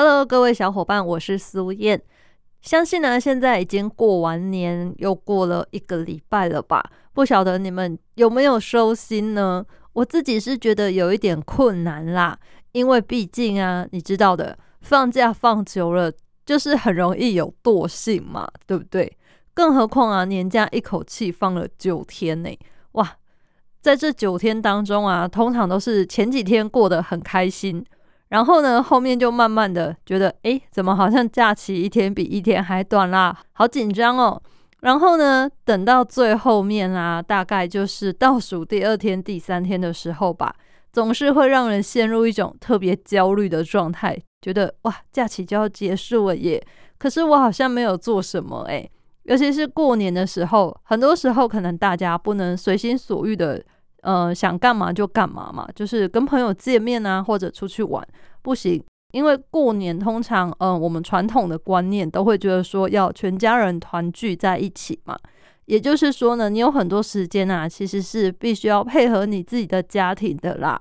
？Hello，各位小伙伴，我是苏燕。相信呢，现在已经过完年，又过了一个礼拜了吧？不晓得你们有没有收心呢？我自己是觉得有一点困难啦。因为毕竟啊，你知道的，放假放久了就是很容易有惰性嘛，对不对？更何况啊，年假一口气放了九天呢，哇，在这九天当中啊，通常都是前几天过得很开心，然后呢，后面就慢慢的觉得，哎，怎么好像假期一天比一天还短啦，好紧张哦。然后呢，等到最后面啊，大概就是倒数第二天、第三天的时候吧。总是会让人陷入一种特别焦虑的状态，觉得哇，假期就要结束了耶！可是我好像没有做什么诶，尤其是过年的时候，很多时候可能大家不能随心所欲的，呃，想干嘛就干嘛嘛，就是跟朋友见面啊，或者出去玩，不行，因为过年通常，嗯，我们传统的观念都会觉得说要全家人团聚在一起嘛。也就是说呢，你有很多时间啊，其实是必须要配合你自己的家庭的啦。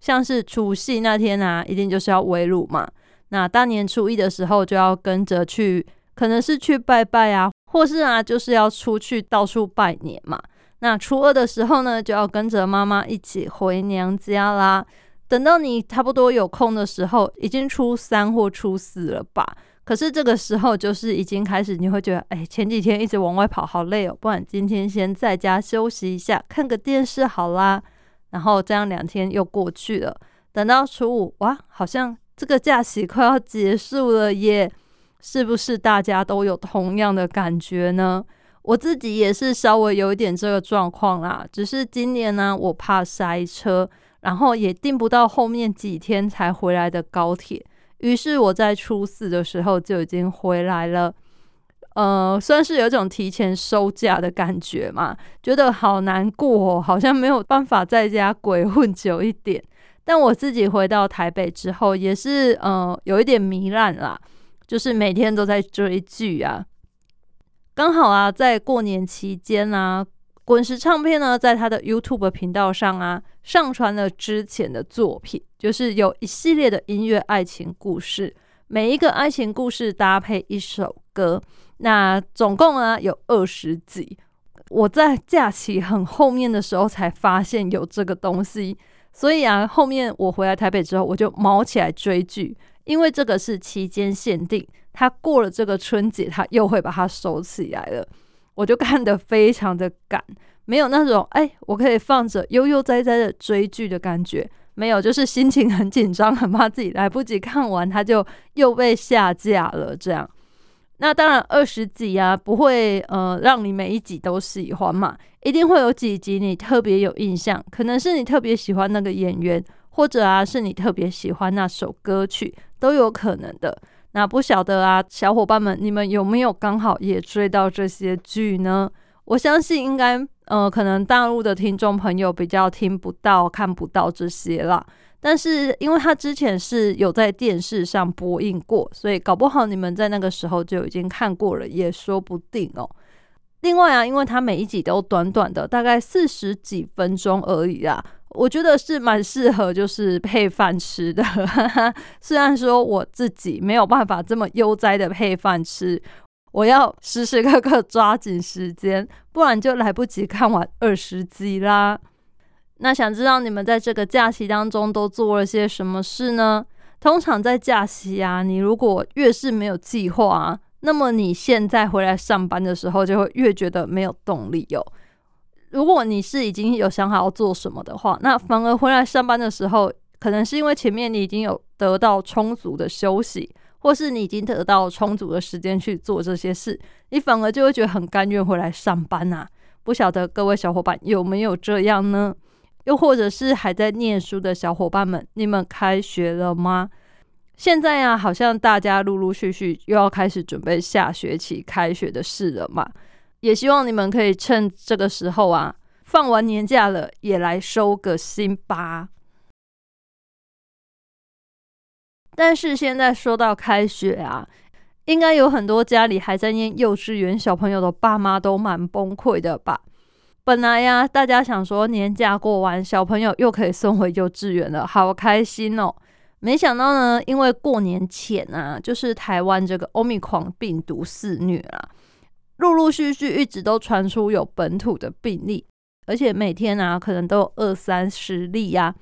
像是除夕那天啊，一定就是要围炉嘛。那大年初一的时候，就要跟着去，可能是去拜拜啊，或是啊，就是要出去到处拜年嘛。那初二的时候呢，就要跟着妈妈一起回娘家啦。等到你差不多有空的时候，已经初三或初四了吧。可是这个时候就是已经开始，你会觉得，哎，前几天一直往外跑，好累哦。不然今天先在家休息一下，看个电视好啦。然后这样两天又过去了，等到初五，哇，好像这个假期快要结束了耶。是不是大家都有同样的感觉呢？我自己也是稍微有一点这个状况啦。只是今年呢，我怕塞车，然后也订不到后面几天才回来的高铁。于是我在初四的时候就已经回来了，呃，算是有种提前收假的感觉嘛，觉得好难过，好像没有办法在家鬼混久一点。但我自己回到台北之后，也是呃有一点糜烂啦，就是每天都在追剧啊。刚好啊，在过年期间啊。滚石唱片呢，在他的 YouTube 频道上啊，上传了之前的作品，就是有一系列的音乐爱情故事，每一个爱情故事搭配一首歌，那总共啊有二十集。我在假期很后面的时候才发现有这个东西，所以啊，后面我回来台北之后，我就毛起来追剧，因为这个是期间限定，他过了这个春节，他又会把它收起来了。我就看得非常的赶，没有那种哎，我可以放着悠悠哉哉的追剧的感觉，没有，就是心情很紧张，很怕自己来不及看完，它就又被下架了。这样，那当然二十集啊，不会呃让你每一集都喜欢嘛，一定会有几集你特别有印象，可能是你特别喜欢那个演员，或者啊是你特别喜欢那首歌曲，都有可能的。那不晓得啊，小伙伴们，你们有没有刚好也追到这些剧呢？我相信应该，呃，可能大陆的听众朋友比较听不到、看不到这些啦。但是，因为他之前是有在电视上播映过，所以搞不好你们在那个时候就已经看过了，也说不定哦。另外啊，因为它每一集都短短的，大概四十几分钟而已啊。我觉得是蛮适合，就是配饭吃的。虽然说我自己没有办法这么悠哉的配饭吃，我要时时刻刻抓紧时间，不然就来不及看完二十集啦。那想知道你们在这个假期当中都做了些什么事呢？通常在假期啊，你如果越是没有计划，那么你现在回来上班的时候，就会越觉得没有动力哦。如果你是已经有想好要做什么的话，那反而回来上班的时候，可能是因为前面你已经有得到充足的休息，或是你已经得到充足的时间去做这些事，你反而就会觉得很甘愿回来上班呐。不晓得各位小伙伴有没有这样呢？又或者是还在念书的小伙伴们，你们开学了吗？现在啊，好像大家陆陆续续又要开始准备下学期开学的事了嘛。也希望你们可以趁这个时候啊，放完年假了，也来收个心吧。但是现在说到开学啊，应该有很多家里还在念幼稚园小朋友的爸妈都蛮崩溃的吧？本来呀，大家想说年假过完，小朋友又可以送回幼稚园了，好开心哦。没想到呢，因为过年前啊，就是台湾这个欧米狂病毒肆虐啊。陆陆续续一直都传出有本土的病例，而且每天啊可能都有二三十例呀。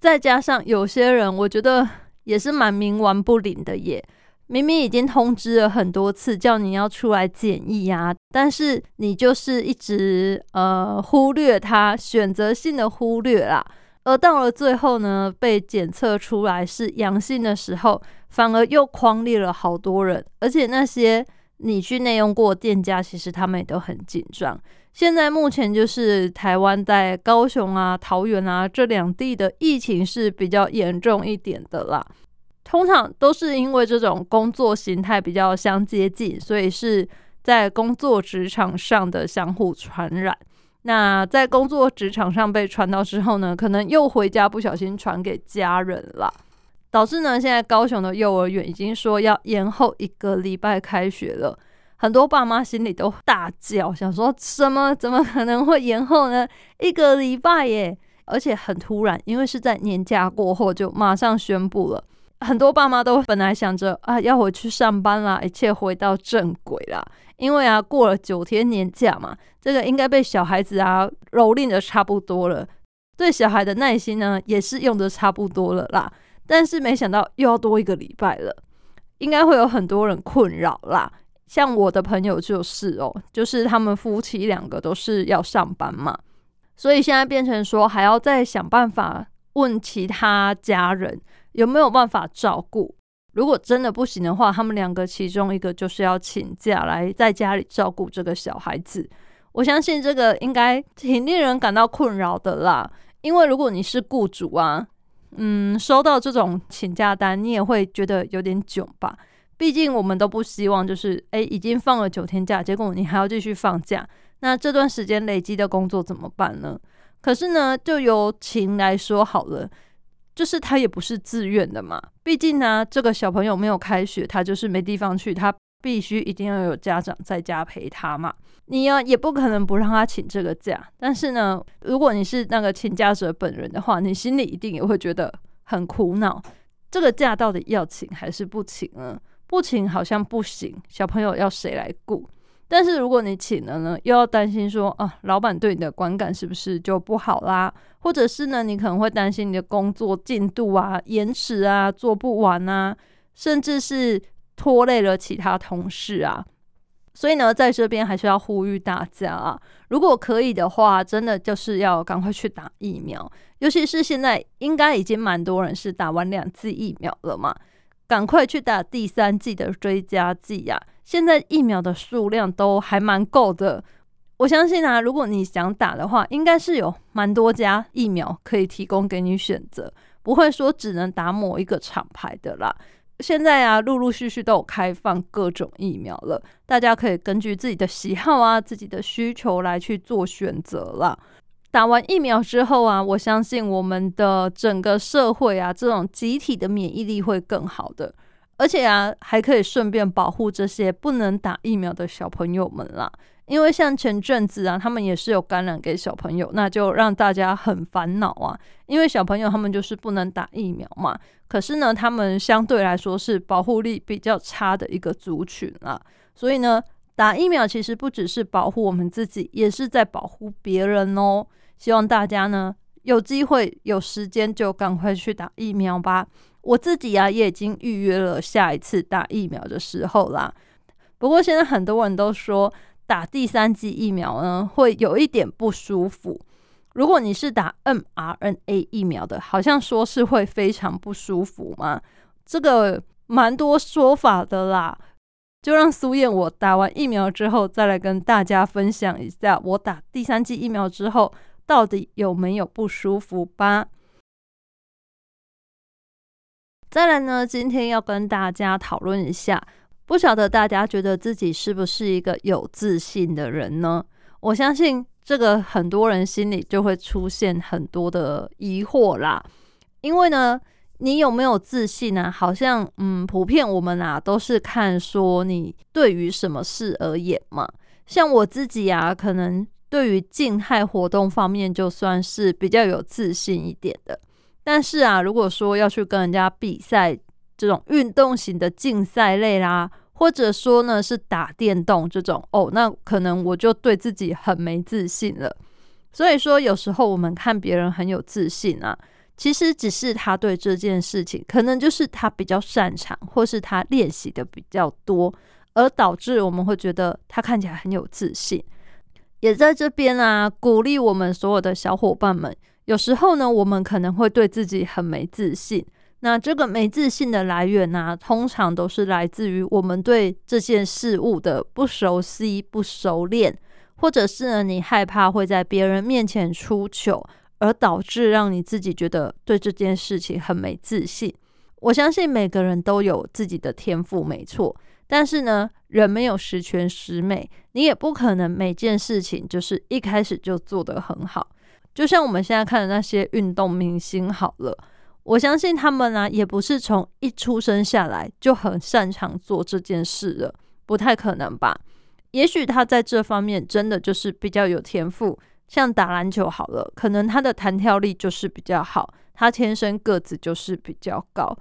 再加上有些人，我觉得也是蛮冥顽不灵的耶。明明已经通知了很多次，叫你要出来检疫呀，但是你就是一直呃忽略它，选择性的忽略啦。而到了最后呢，被检测出来是阳性的时候，反而又框列了好多人，而且那些。你去内用过店家，其实他们也都很紧张。现在目前就是台湾在高雄啊、桃园啊这两地的疫情是比较严重一点的啦。通常都是因为这种工作形态比较相接近，所以是在工作职场上的相互传染。那在工作职场上被传到之后呢，可能又回家不小心传给家人了。导致呢，现在高雄的幼儿园已经说要延后一个礼拜开学了，很多爸妈心里都大叫，想说什么？怎么可能会延后呢？一个礼拜耶，而且很突然，因为是在年假过后就马上宣布了。很多爸妈都本来想着啊，要回去上班啦，一切回到正轨啦。因为啊，过了九天年假嘛，这个应该被小孩子啊蹂躏的差不多了，对小孩的耐心呢也是用的差不多了啦。但是没想到又要多一个礼拜了，应该会有很多人困扰啦。像我的朋友就是哦，就是他们夫妻两个都是要上班嘛，所以现在变成说还要再想办法问其他家人有没有办法照顾。如果真的不行的话，他们两个其中一个就是要请假来在家里照顾这个小孩子。我相信这个应该挺令人感到困扰的啦，因为如果你是雇主啊。嗯，收到这种请假单，你也会觉得有点囧吧？毕竟我们都不希望，就是诶已经放了九天假，结果你还要继续放假，那这段时间累积的工作怎么办呢？可是呢，就由情来说好了，就是他也不是自愿的嘛。毕竟呢，这个小朋友没有开学，他就是没地方去，他必须一定要有家长在家陪他嘛。你呀，也不可能不让他请这个假。但是呢，如果你是那个请假者本人的话，你心里一定也会觉得很苦恼。这个假到底要请还是不请呢？不请好像不行，小朋友要谁来顾？但是如果你请了呢，又要担心说啊，老板对你的观感是不是就不好啦？或者是呢，你可能会担心你的工作进度啊延迟啊做不完啊，甚至是拖累了其他同事啊。所以呢，在这边还是要呼吁大家啊，如果可以的话，真的就是要赶快去打疫苗。尤其是现在，应该已经蛮多人是打完两剂疫苗了嘛，赶快去打第三剂的追加剂呀！现在疫苗的数量都还蛮够的，我相信啊，如果你想打的话，应该是有蛮多家疫苗可以提供给你选择，不会说只能打某一个厂牌的啦。现在啊，陆陆续续都有开放各种疫苗了，大家可以根据自己的喜好啊、自己的需求来去做选择啦。打完疫苗之后啊，我相信我们的整个社会啊，这种集体的免疫力会更好的，而且啊，还可以顺便保护这些不能打疫苗的小朋友们啦。因为像前阵子啊，他们也是有感染给小朋友，那就让大家很烦恼啊。因为小朋友他们就是不能打疫苗嘛，可是呢，他们相对来说是保护力比较差的一个族群啊。所以呢，打疫苗其实不只是保护我们自己，也是在保护别人哦。希望大家呢有机会有时间就赶快去打疫苗吧。我自己啊也已经预约了下一次打疫苗的时候啦。不过现在很多人都说。打第三剂疫苗呢，会有一点不舒服。如果你是打 mRNA 疫苗的，好像说是会非常不舒服嘛。这个蛮多说法的啦。就让苏燕我打完疫苗之后，再来跟大家分享一下，我打第三剂疫苗之后到底有没有不舒服吧。再来呢，今天要跟大家讨论一下，不晓得大家觉得自己是不是一个有自信的人呢？我相信这个很多人心里就会出现很多的疑惑啦，因为呢，你有没有自信呢？好像嗯，普遍我们啊都是看说你对于什么事而言嘛。像我自己啊，可能对于静态活动方面就算是比较有自信一点的。但是啊，如果说要去跟人家比赛这种运动型的竞赛类啦，或者说呢是打电动这种哦，那可能我就对自己很没自信了。所以说，有时候我们看别人很有自信啊，其实只是他对这件事情可能就是他比较擅长，或是他练习的比较多，而导致我们会觉得他看起来很有自信。也在这边啊，鼓励我们所有的小伙伴们。有时候呢，我们可能会对自己很没自信。那这个没自信的来源呢，通常都是来自于我们对这件事物的不熟悉、不熟练，或者是呢，你害怕会在别人面前出糗，而导致让你自己觉得对这件事情很没自信。我相信每个人都有自己的天赋，没错。但是呢，人没有十全十美，你也不可能每件事情就是一开始就做得很好。就像我们现在看的那些运动明星，好了，我相信他们呢，也不是从一出生下来就很擅长做这件事的，不太可能吧？也许他在这方面真的就是比较有天赋，像打篮球好了，可能他的弹跳力就是比较好，他天生个子就是比较高。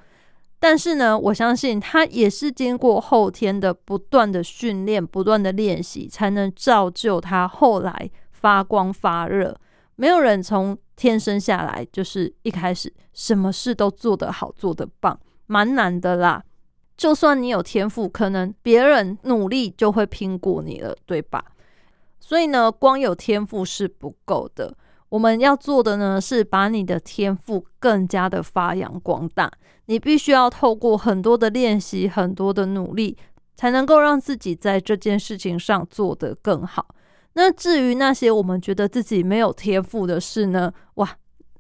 但是呢，我相信他也是经过后天的不断的训练、不断的练习，才能造就他后来发光发热。没有人从天生下来就是一开始什么事都做得好、做得棒，蛮难的啦。就算你有天赋，可能别人努力就会拼过你了，对吧？所以呢，光有天赋是不够的。我们要做的呢，是把你的天赋更加的发扬光大。你必须要透过很多的练习、很多的努力，才能够让自己在这件事情上做得更好。那至于那些我们觉得自己没有天赋的事呢？哇，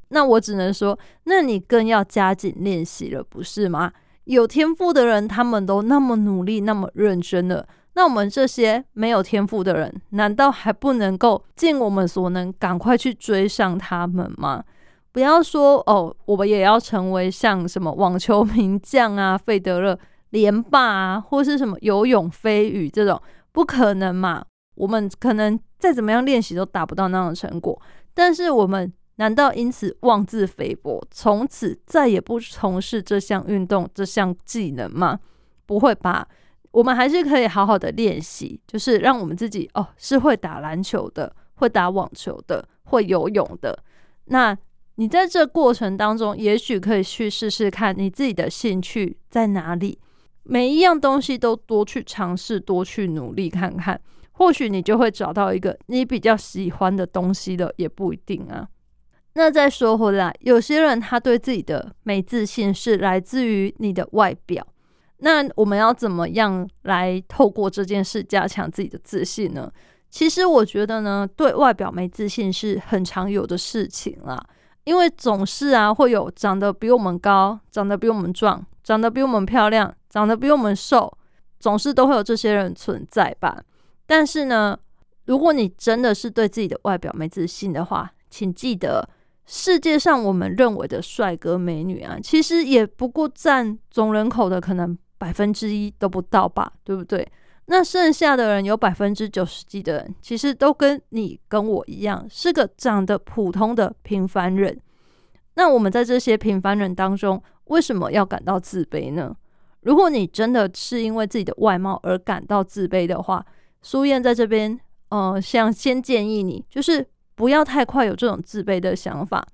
那我只能说，那你更要加紧练习了，不是吗？有天赋的人，他们都那么努力、那么认真了，那我们这些没有天赋的人，难道还不能够尽我们所能，赶快去追上他们吗？不要说哦，我们也要成为像什么网球名将啊、费德勒、连霸啊，或是什么游泳飞鱼这种，不可能嘛？我们可能再怎么样练习都达不到那样的成果，但是我们难道因此妄自菲薄，从此再也不从事这项运动、这项技能吗？不会吧，我们还是可以好好的练习，就是让我们自己哦是会打篮球的，会打网球的，会游泳的。那你在这过程当中，也许可以去试试看你自己的兴趣在哪里，每一样东西都多去尝试，多去努力看看。或许你就会找到一个你比较喜欢的东西了，也不一定啊。那再说回来，有些人他对自己的没自信是来自于你的外表。那我们要怎么样来透过这件事加强自己的自信呢？其实我觉得呢，对外表没自信是很常有的事情啦。因为总是啊，会有长得比我们高、长得比我们壮、长得比我们漂亮、长得比我们瘦，总是都会有这些人存在吧。但是呢，如果你真的是对自己的外表没自信的话，请记得，世界上我们认为的帅哥美女啊，其实也不过占总人口的可能百分之一都不到吧，对不对？那剩下的人有百分之九十几的人，其实都跟你跟我一样，是个长得普通的平凡人。那我们在这些平凡人当中，为什么要感到自卑呢？如果你真的是因为自己的外貌而感到自卑的话，苏燕在这边，呃，想先建议你，就是不要太快有这种自卑的想法。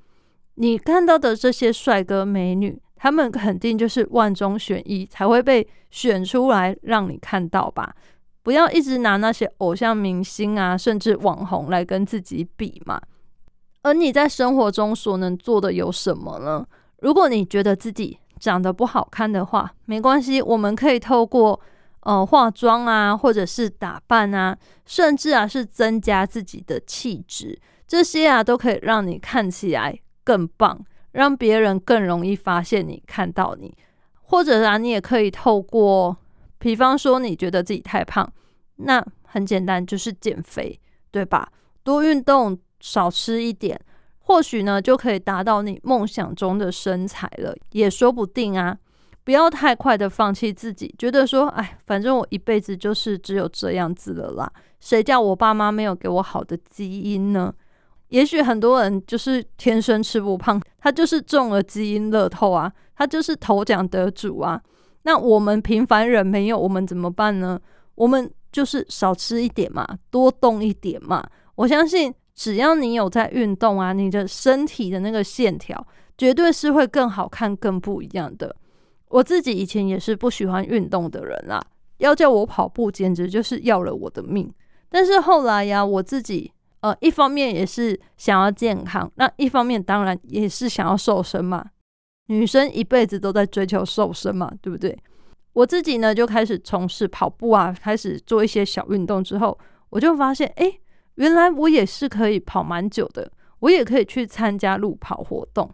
你看到的这些帅哥美女，他们肯定就是万中选一才会被选出来让你看到吧？不要一直拿那些偶像明星啊，甚至网红来跟自己比嘛。而你在生活中所能做的有什么呢？如果你觉得自己长得不好看的话，没关系，我们可以透过。呃，化妆啊，或者是打扮啊，甚至啊是增加自己的气质，这些啊都可以让你看起来更棒，让别人更容易发现你、看到你。或者啊，你也可以透过，比方说你觉得自己太胖，那很简单，就是减肥，对吧？多运动，少吃一点，或许呢就可以达到你梦想中的身材了，也说不定啊。不要太快的放弃自己，觉得说，哎，反正我一辈子就是只有这样子了啦。谁叫我爸妈没有给我好的基因呢？也许很多人就是天生吃不胖，他就是中了基因乐透啊，他就是头奖得主啊。那我们平凡人没有，我们怎么办呢？我们就是少吃一点嘛，多动一点嘛。我相信，只要你有在运动啊，你的身体的那个线条绝对是会更好看、更不一样的。我自己以前也是不喜欢运动的人啦，要叫我跑步，简直就是要了我的命。但是后来呀，我自己呃，一方面也是想要健康，那一方面当然也是想要瘦身嘛。女生一辈子都在追求瘦身嘛，对不对？我自己呢就开始从事跑步啊，开始做一些小运动之后，我就发现，哎，原来我也是可以跑蛮久的，我也可以去参加路跑活动。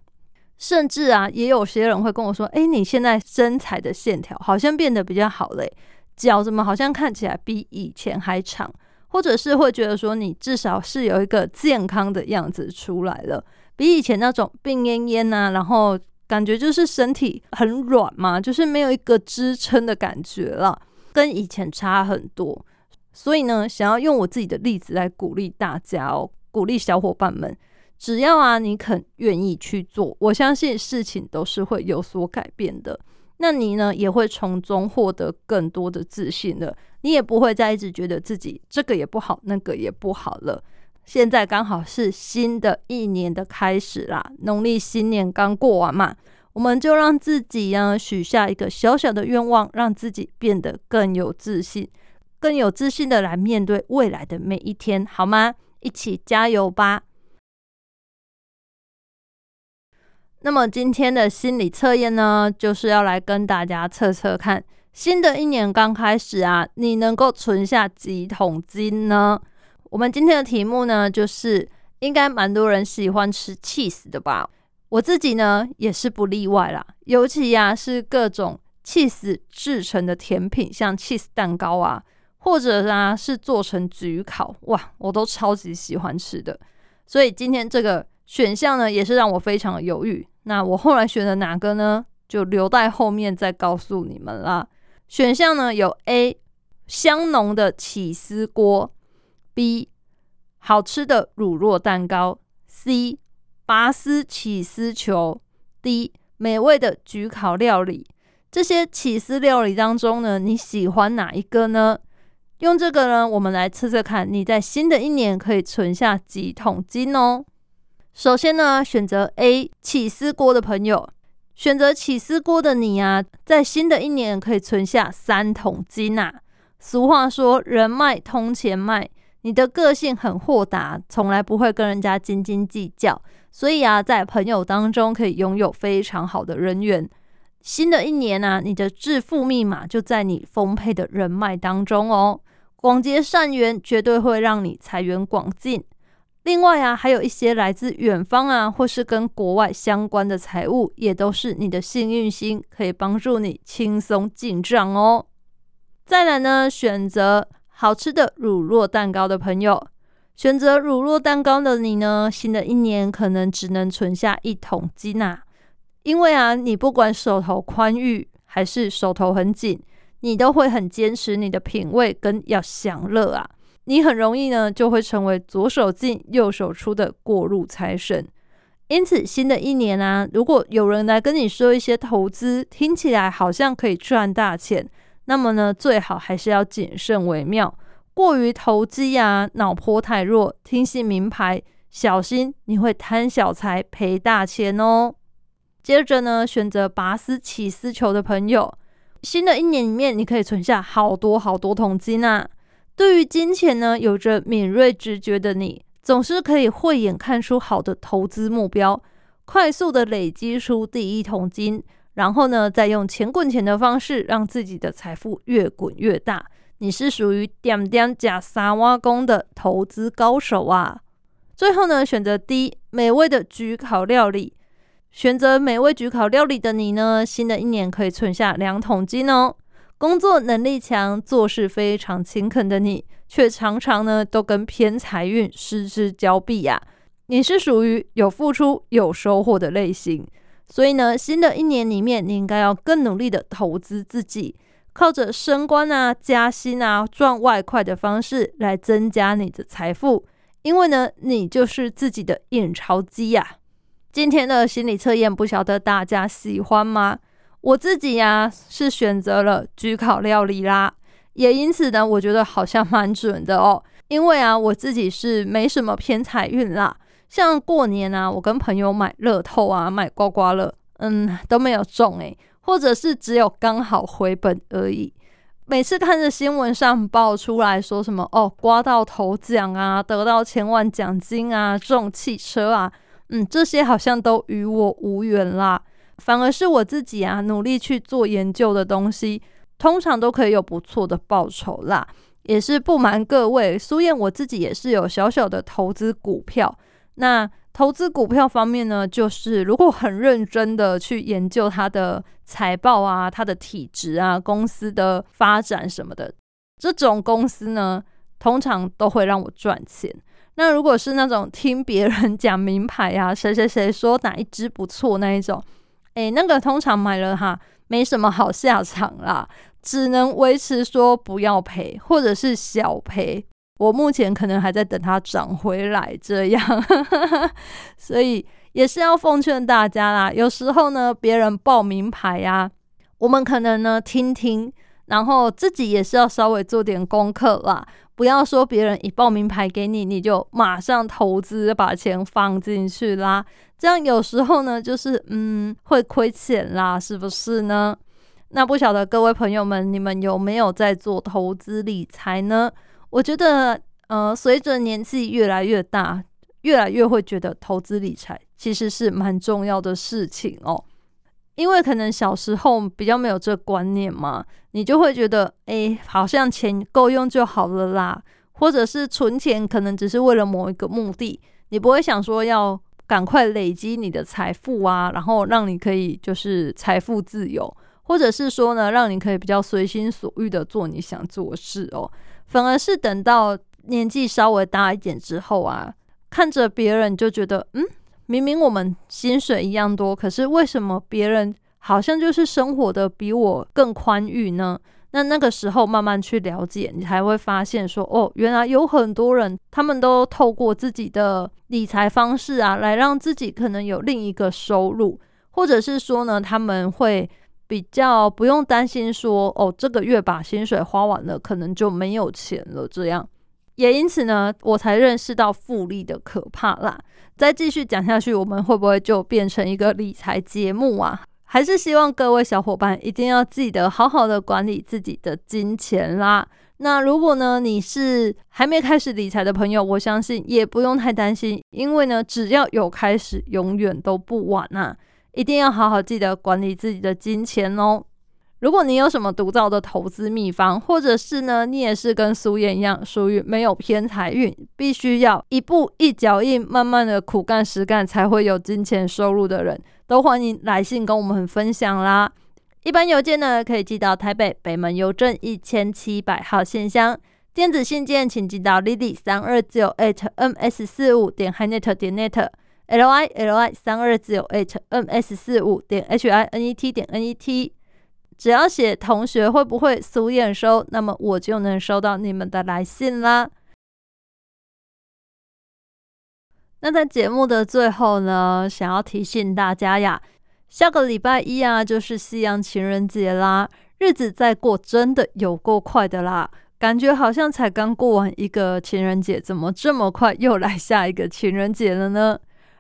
甚至啊，也有些人会跟我说：“哎，你现在身材的线条好像变得比较好嘞，脚怎么好像看起来比以前还长？或者是会觉得说，你至少是有一个健康的样子出来了，比以前那种病恹恹呐，然后感觉就是身体很软嘛，就是没有一个支撑的感觉了，跟以前差很多。所以呢，想要用我自己的例子来鼓励大家哦，鼓励小伙伴们。”只要啊，你肯愿意去做，我相信事情都是会有所改变的。那你呢，也会从中获得更多的自信的。你也不会再一直觉得自己这个也不好，那个也不好了。现在刚好是新的一年的开始啦，农历新年刚过完嘛，我们就让自己呢许下一个小小的愿望，让自己变得更有自信，更有自信的来面对未来的每一天，好吗？一起加油吧！那么今天的心理测验呢，就是要来跟大家测测看，新的一年刚开始啊，你能够存下几桶金呢？我们今天的题目呢，就是应该蛮多人喜欢吃 cheese 的吧？我自己呢也是不例外啦，尤其呀是各种 cheese 制成的甜品，像 cheese 蛋糕啊，或者啊是做成焗烤，哇，我都超级喜欢吃的。所以今天这个选项呢，也是让我非常犹豫。那我后来选的哪个呢？就留在后面再告诉你们啦。选项呢有 A 香浓的起司锅，B 好吃的乳酪蛋糕，C 拔丝起司球，D 美味的焗烤料理。这些起司料理当中呢，你喜欢哪一个呢？用这个呢，我们来测测看，你在新的一年可以存下几桶金哦。首先呢，选择 A 起司锅的朋友，选择起司锅的你啊，在新的一年可以存下三桶金啊。俗话说，人脉通钱脉，你的个性很豁达，从来不会跟人家斤斤计较，所以啊，在朋友当中可以拥有非常好的人缘。新的一年呢，你的致富密码就在你丰沛的人脉当中哦，广结善缘，绝对会让你财源广进。另外啊，还有一些来自远方啊，或是跟国外相关的财务，也都是你的幸运星，可以帮助你轻松进账哦。再来呢，选择好吃的乳酪蛋糕的朋友，选择乳酪蛋糕的你呢，新的一年可能只能存下一桶金呐，因为啊，你不管手头宽裕还是手头很紧，你都会很坚持你的品味跟要享乐啊。你很容易呢，就会成为左手进右手出的过路财神。因此，新的一年啊，如果有人来跟你说一些投资，听起来好像可以赚大钱，那么呢，最好还是要谨慎为妙。过于投机啊，脑波太弱，听信名牌，小心你会贪小财赔大钱哦。接着呢，选择拔丝起丝球的朋友，新的一年里面，你可以存下好多好多桶金啊。对于金钱呢，有着敏锐直觉的你，总是可以慧眼看出好的投资目标，快速的累积出第一桶金，然后呢，再用钱滚钱的方式，让自己的财富越滚越大。你是属于点点加沙挖工的投资高手啊！最后呢，选择 D 美味的焗烤料理，选择美味焗烤料理的你呢，新的一年可以存下两桶金哦。工作能力强、做事非常勤恳的你，却常常呢都跟偏财运失之交臂呀。你是属于有付出有收获的类型，所以呢，新的一年里面，你应该要更努力的投资自己，靠着升官啊、加薪啊、赚外快的方式来增加你的财富。因为呢，你就是自己的印钞机呀。今天的心理测验，不晓得大家喜欢吗？我自己呀是选择了焗烤料理啦，也因此呢，我觉得好像蛮准的哦。因为啊，我自己是没什么偏财运啦，像过年啊，我跟朋友买乐透啊，买刮刮乐，嗯，都没有中诶，或者是只有刚好回本而已。每次看着新闻上爆出来说什么哦，刮到头奖啊，得到千万奖金啊，中汽车啊，嗯，这些好像都与我无缘啦。反而是我自己啊，努力去做研究的东西，通常都可以有不错的报酬啦。也是不瞒各位，苏燕我自己也是有小小的投资股票。那投资股票方面呢，就是如果很认真的去研究它的财报啊、它的体质啊、公司的发展什么的，这种公司呢，通常都会让我赚钱。那如果是那种听别人讲名牌啊，谁谁谁说哪一支不错那一种。诶，那个通常买了哈，没什么好下场啦，只能维持说不要赔，或者是小赔。我目前可能还在等它涨回来，这样，所以也是要奉劝大家啦。有时候呢，别人报名牌呀，我们可能呢听听，然后自己也是要稍微做点功课啦。不要说别人一报名牌给你，你就马上投资把钱放进去啦。这样有时候呢，就是嗯会亏钱啦，是不是呢？那不晓得各位朋友们，你们有没有在做投资理财呢？我觉得，呃，随着年纪越来越大，越来越会觉得投资理财其实是蛮重要的事情哦。因为可能小时候比较没有这观念嘛，你就会觉得，哎，好像钱够用就好了啦，或者是存钱可能只是为了某一个目的，你不会想说要赶快累积你的财富啊，然后让你可以就是财富自由，或者是说呢，让你可以比较随心所欲的做你想做的事哦，反而是等到年纪稍微大一点之后啊，看着别人就觉得，嗯。明明我们薪水一样多，可是为什么别人好像就是生活的比我更宽裕呢？那那个时候慢慢去了解，你才会发现说，哦，原来有很多人，他们都透过自己的理财方式啊，来让自己可能有另一个收入，或者是说呢，他们会比较不用担心说，哦，这个月把薪水花完了，可能就没有钱了。这样，也因此呢，我才认识到复利的可怕啦。再继续讲下去，我们会不会就变成一个理财节目啊？还是希望各位小伙伴一定要记得好好的管理自己的金钱啦。那如果呢，你是还没开始理财的朋友，我相信也不用太担心，因为呢，只要有开始，永远都不晚呐。一定要好好记得管理自己的金钱哦。如果你有什么独到的投资秘方，或者是呢，你也是跟苏燕一样，属于没有偏财运，必须要一步一脚印，慢慢的苦干实干，才会有金钱收入的人，都欢迎来信跟我们分享啦。一般邮件呢，可以寄到台北北门邮政一千七百号信箱；电子信件请寄到 lily 三二九 at ms 四五点 hinet 点 net，l i l i 三二九 at ms 四五点 h i n e t 点 n e t。只要写同学会不会苏验收，那么我就能收到你们的来信啦。那在节目的最后呢，想要提醒大家呀，下个礼拜一啊，就是西洋情人节啦，日子再过真的有够快的啦，感觉好像才刚过完一个情人节，怎么这么快又来下一个情人节了呢？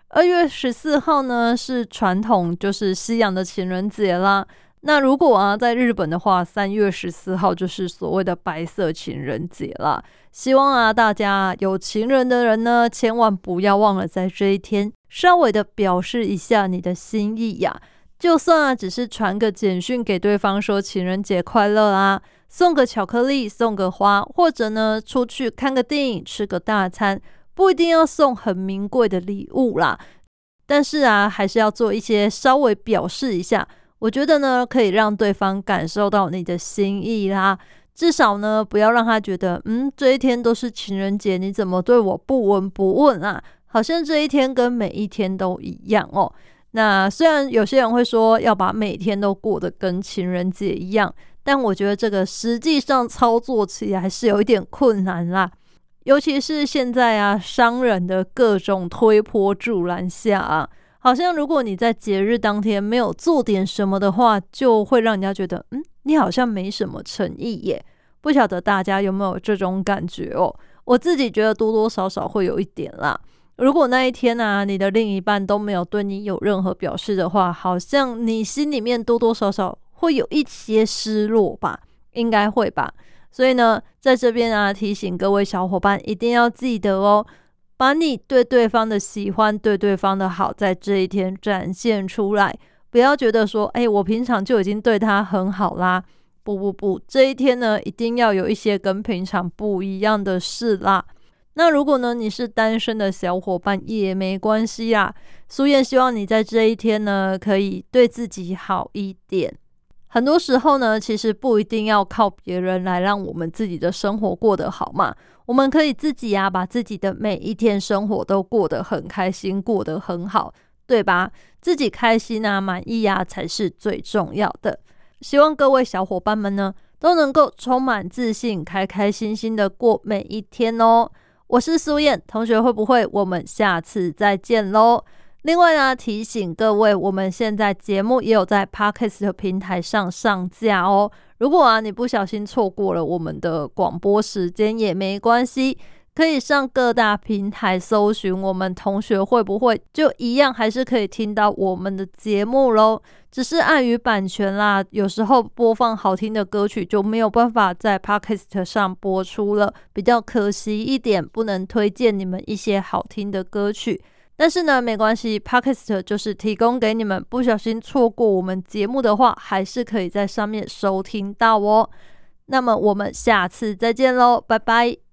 二月十四号呢，是传统就是西洋的情人节啦。那如果啊，在日本的话，三月十四号就是所谓的白色情人节啦。希望啊，大家有情人的人呢，千万不要忘了在这一天稍微的表示一下你的心意呀。就算啊，只是传个简讯给对方说情人节快乐啊，送个巧克力，送个花，或者呢，出去看个电影，吃个大餐，不一定要送很名贵的礼物啦。但是啊，还是要做一些稍微表示一下。我觉得呢，可以让对方感受到你的心意啦。至少呢，不要让他觉得，嗯，这一天都是情人节，你怎么对我不闻不问啊？好像这一天跟每一天都一样哦。那虽然有些人会说要把每天都过得跟情人节一样，但我觉得这个实际上操作起来是有一点困难啦。尤其是现在啊，商人的各种推波助澜下啊。好像如果你在节日当天没有做点什么的话，就会让人家觉得，嗯，你好像没什么诚意耶。不晓得大家有没有这种感觉哦？我自己觉得多多少少会有一点啦。如果那一天呢，你的另一半都没有对你有任何表示的话，好像你心里面多多少少会有一些失落吧？应该会吧。所以呢，在这边啊，提醒各位小伙伴一定要记得哦。把你对对方的喜欢、对对方的好，在这一天展现出来，不要觉得说，哎，我平常就已经对他很好啦。不不不，这一天呢，一定要有一些跟平常不一样的事啦。那如果呢，你是单身的小伙伴也没关系啦。苏燕希望你在这一天呢，可以对自己好一点。很多时候呢，其实不一定要靠别人来让我们自己的生活过得好嘛。我们可以自己呀，把自己的每一天生活都过得很开心，过得很好，对吧？自己开心啊，满意呀，才是最重要的。希望各位小伙伴们呢，都能够充满自信，开开心心的过每一天哦。我是苏燕同学，会不会？我们下次再见喽。另外呢，提醒各位，我们现在节目也有在 Podcast 平台上上架哦。如果啊你不小心错过了我们的广播时间也没关系，可以上各大平台搜寻我们同学会不会就一样，还是可以听到我们的节目喽。只是碍于版权啦，有时候播放好听的歌曲就没有办法在 Podcast 上播出了，比较可惜一点，不能推荐你们一些好听的歌曲。但是呢，没关系，Podcast 就是提供给你们，不小心错过我们节目的话，还是可以在上面收听到哦。那么我们下次再见喽，拜拜。